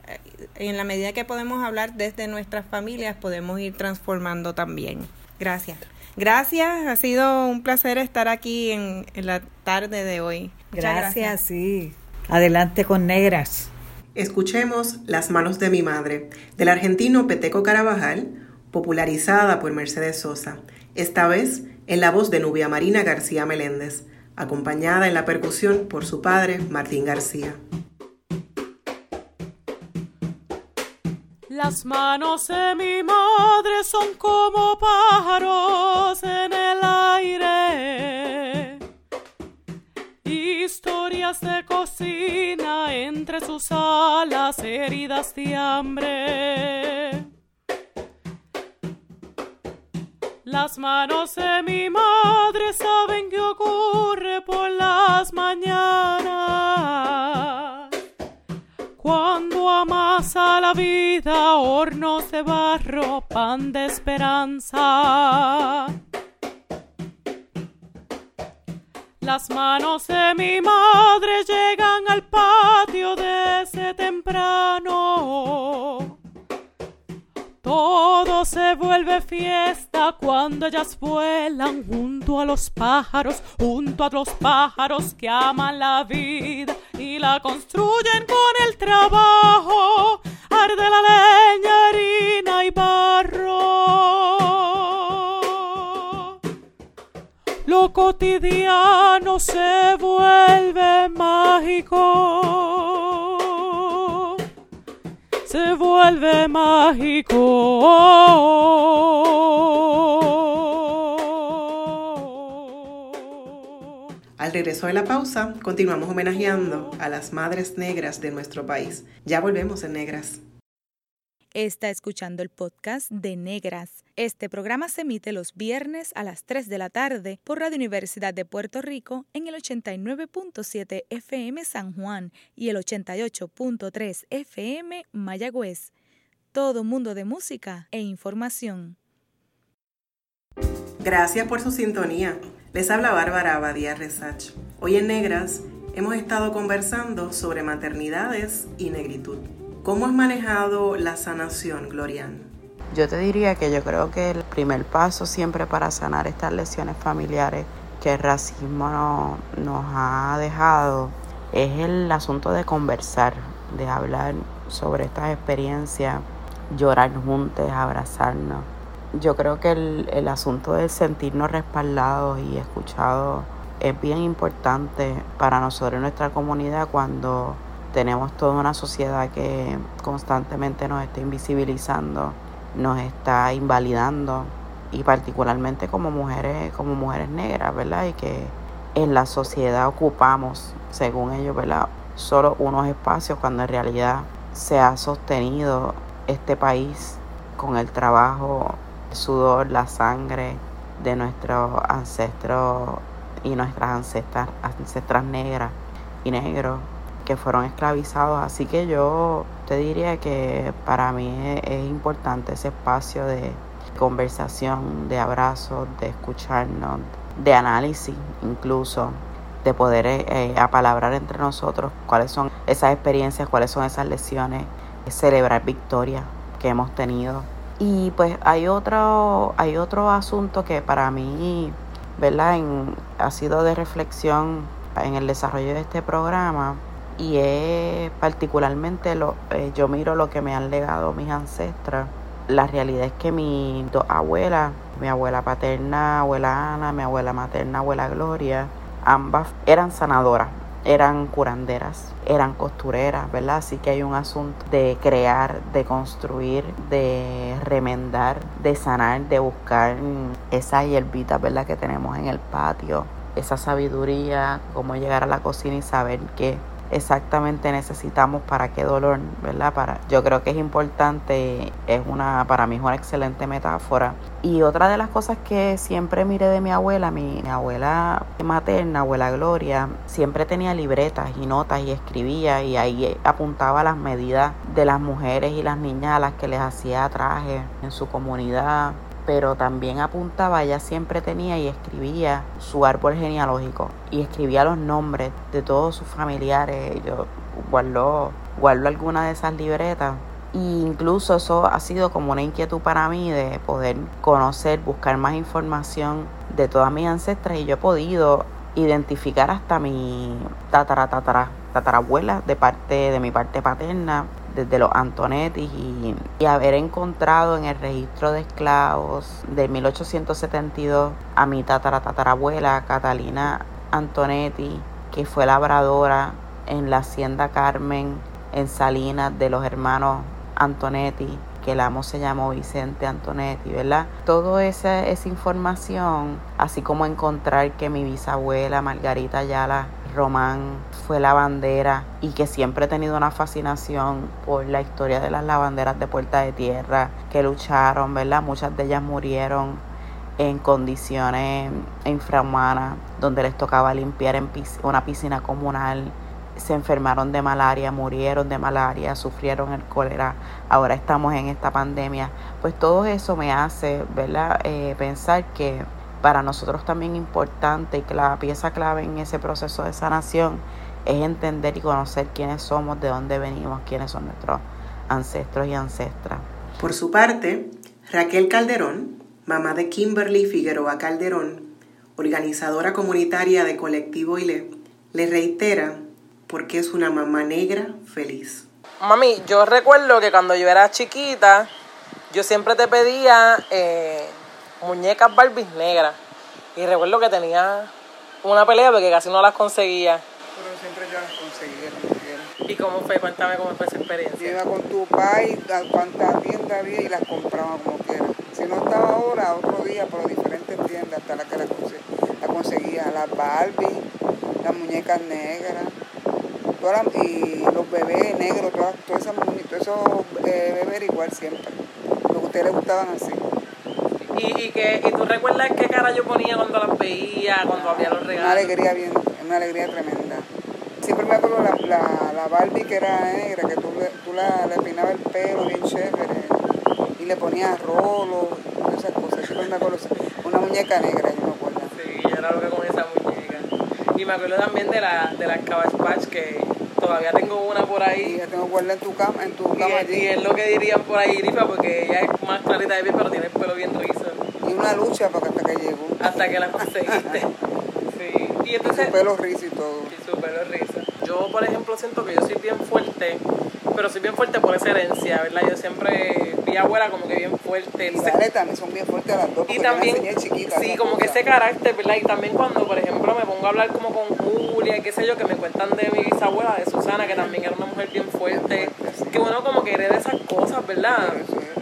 en la medida que podemos hablar desde nuestras familias, podemos ir transformando también. Gracias. Gracias, ha sido un placer estar aquí en, la tarde de hoy. Gracias, gracias, sí. Adelante con negras. Escuchemos Las manos de mi madre, del argentino Peteco Carabajal, popularizada por Mercedes Sosa, esta vez en la voz de Nubia Marina García Meléndez, acompañada en la percusión por su padre Martín García. Las manos de mi madre son como pájaros en el aire. Historias de cocina entre sus alas heridas de hambre. Las manos de mi madre saben qué ocurre por las mañanas. Cuando amasa la vida hornos de barro, pan de esperanza. Las manos de mi madre llegan al patio desde temprano todo se vuelve fiesta cuando ellas vuelan junto a los pájaros, junto a los pájaros que aman la vida y la construyen con el trabajo, arde la leña, harina y barro. Lo cotidiano se vuelve mágico, se vuelve mágico. Al regreso de la pausa, continuamos homenajeando a las madres negras de nuestro país. Ya volvemos en Negras. Está escuchando el podcast de Negras. Este programa se emite los viernes a las 3 de la tarde por Radio Universidad de Puerto Rico en el 89.7 FM San Juan y el 88.3 FM Mayagüez. Todo mundo de música e información. Gracias por su sintonía. Les habla Bárbara Abadía Resach. Hoy en Negras hemos estado conversando sobre maternidades y negritud. ¿Cómo has manejado la sanación, Glorian? Yo te diría que yo creo que el primer paso siempre para sanar estas lesiones familiares que el racismo nos ha dejado es el asunto de conversar, de hablar sobre estas experiencias, llorar juntos, abrazarnos yo creo que el, el asunto de sentirnos respaldados y escuchados es bien importante para nosotros en nuestra comunidad cuando tenemos toda una sociedad que constantemente nos está invisibilizando, nos está invalidando y particularmente como mujeres, como mujeres negras, ¿verdad? Y que en la sociedad ocupamos, según ellos, ¿verdad? Solo unos espacios cuando en realidad se ha sostenido este país con el trabajo sudor, la sangre de nuestros ancestros y nuestras ancestras, ancestras negras y negros que fueron esclavizados. Así que yo te diría que para mí es, importante ese espacio de conversación, de abrazos, de escucharnos, de análisis incluso, de poder eh, apalabrar entre nosotros cuáles son esas experiencias, cuáles son esas lesiones, celebrar victorias que hemos tenido y pues hay otro, hay otro asunto que para mí, ¿verdad? ha sido de reflexión en el desarrollo de este programa y es particularmente lo, eh, yo miro lo que me han legado mis ancestras. La realidad es que mi dos abuelas, mi abuela paterna, abuela Ana, mi abuela materna, abuela Gloria, ambas eran sanadoras eran curanderas, eran costureras, ¿verdad? Así que hay un asunto de crear, de construir, de remendar, de sanar, de buscar esa hierbita, ¿verdad? Que tenemos en el patio, esa sabiduría, cómo llegar a la cocina y saber que exactamente necesitamos para qué dolor, ¿verdad? Para, yo creo que es importante, es una, para mí es una excelente metáfora. Y otra de las cosas que siempre miré de mi abuela, mi, abuela materna, abuela Gloria, siempre tenía libretas y notas y escribía y ahí apuntaba las medidas de las mujeres y las niñas a las que les hacía traje en su comunidad, pero también apuntaba, ella siempre tenía y escribía su árbol genealógico y escribía los nombres de todos sus familiares. Yo guardo, guardo alguna de esas libretas. E incluso eso ha sido como una inquietud para mí de poder conocer, buscar más información de todas mis ancestras y yo he podido identificar hasta mi tatara, tatara, tatarabuela de parte de mi parte paterna desde los Antonetti y, haber encontrado en el registro de esclavos de 1872 a mi tatara, tatarabuela Catalina Antonetti, que fue labradora en la hacienda Carmen en Salinas de los hermanos Antonetti, que el amo se llamó Vicente Antonetti, ¿verdad? Toda esa, esa información, así como encontrar que mi bisabuela Margarita Ayala Román fue lavandera y que siempre he tenido una fascinación por la historia de las lavanderas de Puerta de Tierra que lucharon, ¿verdad? Muchas de ellas murieron en condiciones infrahumanas, donde les tocaba limpiar en una piscina comunal, se enfermaron de malaria, murieron de malaria, sufrieron el cólera, ahora estamos en esta pandemia. Pues todo eso me hace, ¿verdad? Eh, pensar que para nosotros también importante y que la pieza clave en ese proceso de sanación es entender y conocer quiénes somos, de dónde venimos, quiénes son nuestros ancestros y ancestras. Por su parte, Raquel Calderón, mamá de Kimberly Figueroa Calderón, organizadora comunitaria de Colectivo ILE, le reitera porque es una mamá negra feliz. Mami, yo recuerdo que cuando yo era chiquita, yo siempre te pedía eh, muñecas Barbies negras. Y recuerdo que tenía una pelea porque casi no las conseguía. Pero siempre yo las conseguía ¿Y cómo fue? Cuéntame cómo fue esa experiencia. iba con tu pai a cuántas tiendas había y las compraba como quiera. Si no estaba ahora, otro día, por diferentes tiendas hasta la que la, conseguía. Las Barbie, las muñecas negras, y los bebés negros, todas, todas esas, todos esos eh, bebés igual siempre. Lo que a ustedes les gustaban así. ¿Y, y, que, ¿Y tú recuerdas qué cara yo ponía cuando las veía, cuando abría los regalos? Una alegría bien, una alegría tremenda. Siempre me acuerdo la, la, la Barbie que era negra, que tú, tú la, le peinabas el pelo bien chévere y le ponías rolo, esas cosas. Siempre me acuerdo, una muñeca negra, yo me acuerdo. Sí, yo era loca con esa muñeca. Y me acuerdo también de, la, de las Patch que todavía tengo una por ahí. ya tengo guardada en tu cama, en tu cama. Y, y, es lo que dirían por ahí, Rifa, porque ella es más clarita de piel, pero tiene el pelo bien rizo. Una lucha para hasta que llegó. Hasta que la conseguiste. <laughs> sí. Y entonces. su pelo rizo y todo. Y su pelo rizo. Yo, por ejemplo, siento que yo soy bien fuerte, pero soy bien fuerte por esa herencia, ¿verdad? Yo siempre vi a abuela como que bien fuerte. Y dale, también son bien fuertes las dos, y también, chiquita, sí, como que ese carácter, ¿verdad? Y también cuando, por ejemplo, me pongo a hablar como con Julia y qué sé yo, que me cuentan de mi bisabuela, de Susana, que también era una mujer bien fuerte, que uno como que hereda esas cosas, ¿verdad?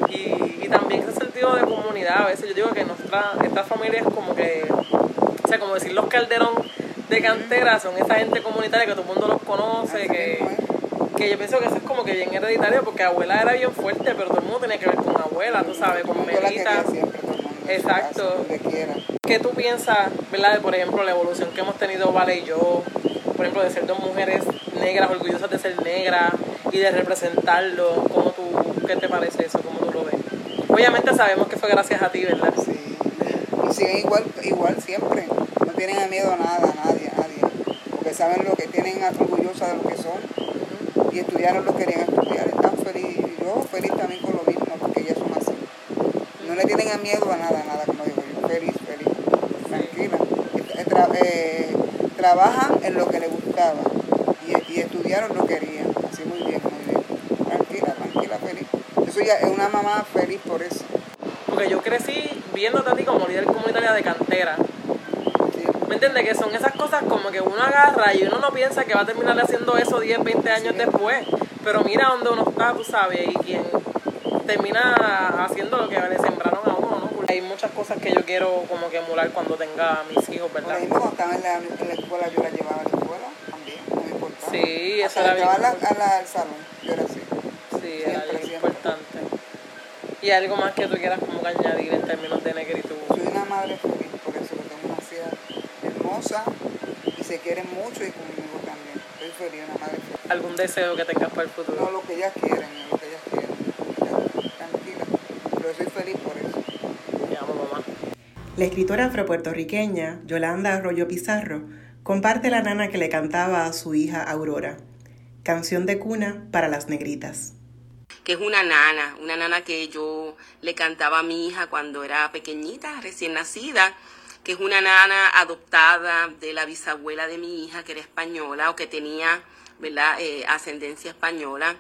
Y, y también ese sentido de comunidad, a veces yo digo que nuestra, esta familia es como que, o sea, como decir los calderón de cantera son esa gente comunitaria que todo el mundo los conoce, que, que yo pienso que eso es como que bien hereditario, porque abuela era bien fuerte, pero todo el mundo tenía que ver con abuela, tú sabes, con Melita. Exacto. ¿Qué tú piensas, verdad, de por ejemplo la evolución que hemos tenido Vale y yo, por ejemplo, de ser dos mujeres negras, orgullosas de ser negras y de representarlo? ¿Cómo tú, qué te parece eso? ¿Cómo? Obviamente sabemos que fue gracias a ti, ¿verdad? Sí. Y siguen igual, igual siempre tienen miedo a nada, a nadie, a nadie, porque saben lo que tienen orgullosa de lo que son y estudiaron lo que querían estudiar, están felices, yo feliz también con lo mismo, porque ellas son así. No le tienen miedo a nada, nada, como digo yo, feliz, feliz, tranquila. Eh, trabajan en lo que les gustaba y, y estudiaron lo que querían, así muy bien, muy bien. Tranquila, tranquila, feliz. Soy una mamá feliz por eso. Porque yo crecí viéndote a ti como líder comunitaria de cantera ¿Me entiendes? Que son esas cosas como que uno agarra y uno no piensa que va a terminar haciendo eso 10, 20 años después. Pero mira dónde uno está, tú sabes, y quien termina haciendo lo que le sembraron a uno, ¿no? Porque hay muchas cosas que yo quiero como que emular cuando tenga mis hijos, ¿verdad? Por cuando estaba en la, en la escuela, yo la llevaba a la escuela también, muy importante. Sí, eso bien. Llevaba al salón, yo era así. Sí, era bien importante. ¿Y algo más que tú quieras como que añadir en términos de negritud? Soy una madre feliz, por eso lo tengo demasiado hermosa y se quieren mucho y conmigo también. Estoy feliz, una madre feliz. ¿Algún deseo que tengas para el futuro? No, lo que ellas quieren, lo que ellas quieren. Tranquila, pero soy feliz por eso. Te amo, mamá. La escritora afropuertorriqueña Yolanda Arroyo Pizarro comparte la nana que le cantaba a su hija Aurora. Canción de cuna para las negritas que es una nana, una nana que yo le cantaba a mi hija cuando era pequeñita, recién nacida, que es una nana adoptada de la bisabuela de mi hija, que era española o que tenía ¿verdad? Eh, ascendencia española,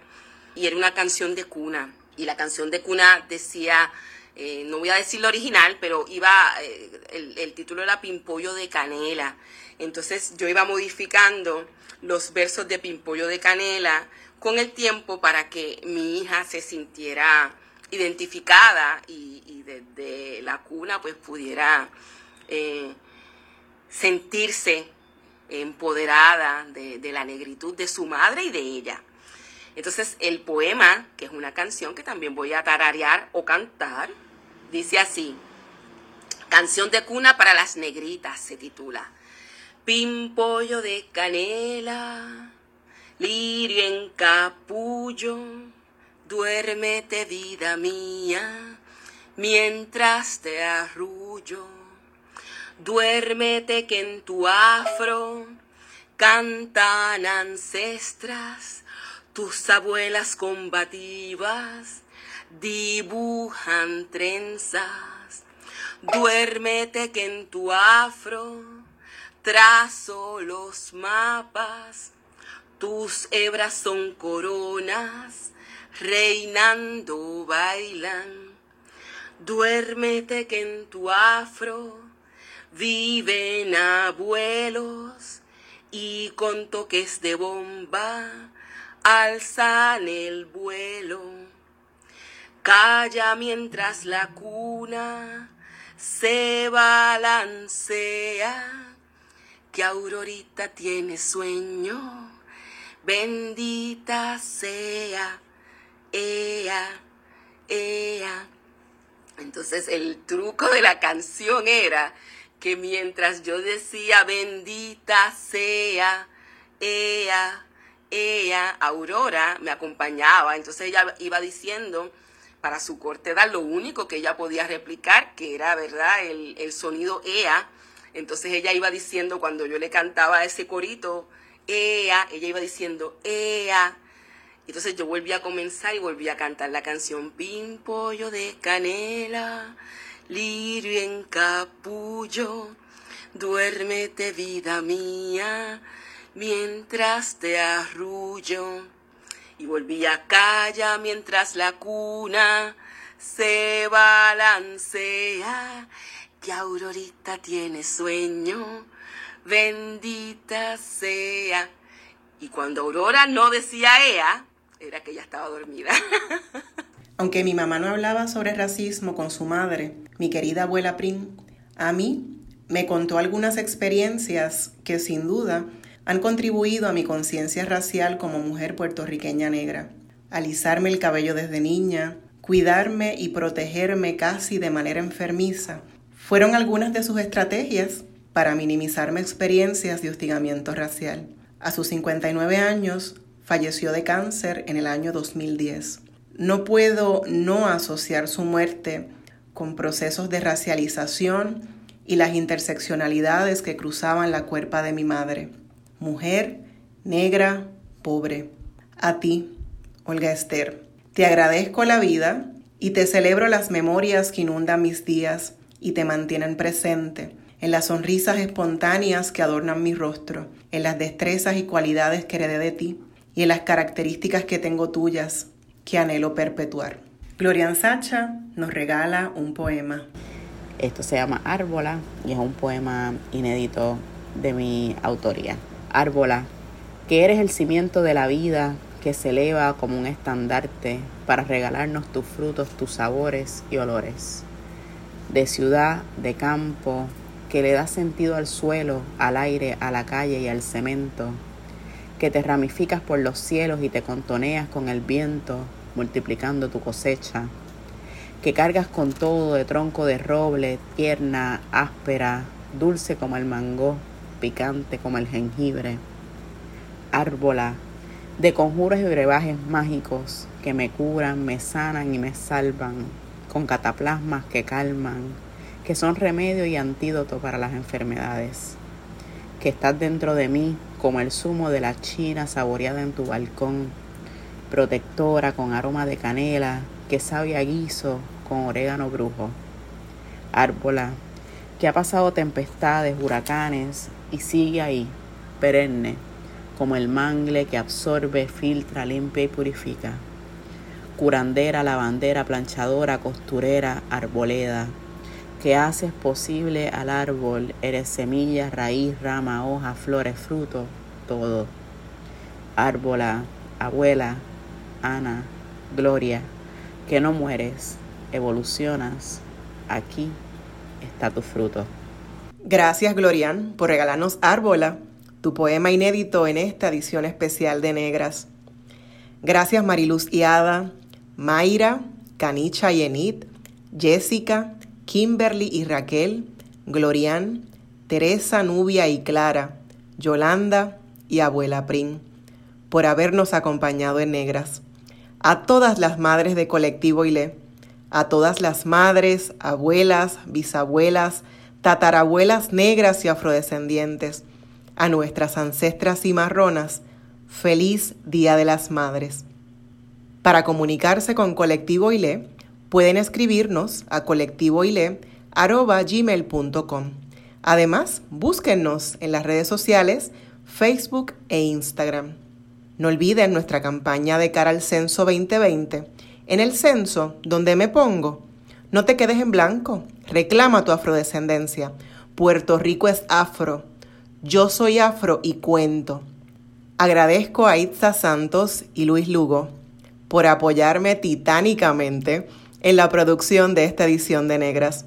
y era una canción de cuna. Y la canción de cuna decía, eh, no voy a decir la original, pero iba, eh, el, el título era Pimpollo de Canela. Entonces yo iba modificando los versos de Pimpollo de Canela con el tiempo para que mi hija se sintiera identificada y, desde la cuna pues pudiera eh, sentirse empoderada de, de la negritud de su madre y de ella. Entonces el poema, que es una canción que también voy a tararear o cantar, dice así, Canción de cuna para las negritas se titula, Pimpollo de canela, lirio en capullo, duérmete vida mía, mientras te arrullo. Duérmete que en tu afro cantan ancestras, tus abuelas combativas dibujan trenzas. Duérmete que en tu afro trazo los mapas tus hebras son coronas, reinando bailan. Duérmete que en tu afro viven abuelos y con toques de bomba alzan el vuelo. Calla mientras la cuna se balancea, que Aurorita tiene sueño, bendita sea, ea, ea. Entonces el truco de la canción era que mientras yo decía bendita sea, ea, ella, Aurora, me acompañaba. Entonces ella iba diciendo para su corte edad lo único que ella podía replicar, que era, ¿verdad?, el, el sonido ea. Entonces ella iba diciendo, cuando yo le cantaba ese corito, ea, ella iba diciendo, ea. Entonces yo volví a comenzar y volví a cantar la canción Pin pollo de canela, lirio en capullo, duérmete vida mía, mientras te arrullo. Y volví a calla mientras la cuna se balancea, que Aurorita tiene sueño, bendita sea. Y cuando Aurora no decía ea, era que ella estaba dormida. <laughs> Aunque mi mamá no hablaba sobre racismo con su madre, mi querida abuela Prim, a mí me contó algunas experiencias que sin duda han contribuido a mi conciencia racial como mujer puertorriqueña negra. Alisarme el cabello desde niña, cuidarme y protegerme casi de manera enfermiza, fueron algunas de sus estrategias para minimizarme experiencias de hostigamiento racial. A sus 59 años, falleció de cáncer en el año 2010. No puedo no asociar su muerte con procesos de racialización y las interseccionalidades que cruzaban la cuerpa de mi madre mujer, negra, pobre. A ti, Olga Esther, te agradezco la vida y te celebro las memorias que inundan mis días y te mantienen presente, en las sonrisas espontáneas que adornan mi rostro, en las destrezas y cualidades que heredé de ti y en las características que tengo tuyas que anhelo perpetuar. Glorian Sacha nos regala un poema. Esto se llama Árbola y es un poema inédito de mi autoría. Árbola, que eres el cimiento de la vida que se eleva como un estandarte para regalarnos tus frutos, tus sabores y olores. De ciudad, de campo, que le da sentido al suelo, al aire, a la calle y al cemento, que te ramificas por los cielos y te contoneas con el viento, multiplicando tu cosecha, que cargas con todo de tronco de roble, tierna, áspera, dulce como el mango, picante como el jengibre, árbola, de conjuros y brebajes mágicos que me curan, me sanan y me salvan, con cataplasmas que calman, que son remedio y antídoto para las enfermedades, que estás dentro de mí como el zumo de la china saboreada en tu balcón, protectora con aroma de canela, que sabe a guiso con orégano brujo. Árbola, que ha pasado tempestades, huracanes, y sigue ahí, perenne, como el mangle que absorbe, filtra, limpia y purifica. Curandera, lavandera, planchadora, costurera, arboleda, que haces posible al árbol, eres semilla, raíz, rama, hoja, flores, fruto, todo. Árbola, abuela, Ana, Gloria, que no mueres, evolucionas, aquí está tu fruto. Gracias, Glorian, por regalarnos Árbola, tu poema inédito en esta edición especial de Negras. Gracias, Mariluz y Ada, Mayra, Canicha y Enid, Jessica, Kimberly y Raquel, Glorian, Teresa, Nubia y Clara, Yolanda y Abuela Prin, por habernos acompañado en Negras. A todas las madres de Colectivo ILE, a todas las madres, abuelas, bisabuelas, tatarabuelas negras y afrodescendientes, a nuestras ancestras cimarronas, feliz Día de las Madres. Para comunicarse con Colectivo ILE, pueden escribirnos a colectivoile.gmail.com. Además, búsquennos en las redes sociales, Facebook e Instagram. No olviden nuestra campaña de cara al Censo 2020. En el censo, donde me pongo, no te quedes en blanco. Reclama tu afrodescendencia. Puerto Rico es afro. Yo soy afro y cuento. Agradezco a Itza Santos y Luis Lugo por apoyarme titánicamente en la producción de esta edición de Negras.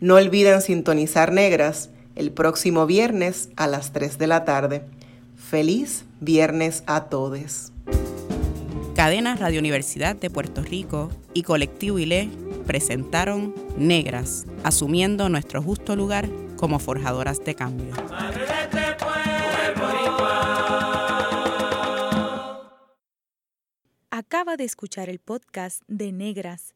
No olviden sintonizar Negras el próximo viernes a las 3 de la tarde. Feliz viernes a todos. Cadena Radio Universidad de Puerto Rico y Colectivo ILE presentaron Negras, asumiendo nuestro justo lugar como forjadoras de cambio. Acaba de escuchar el podcast de Negras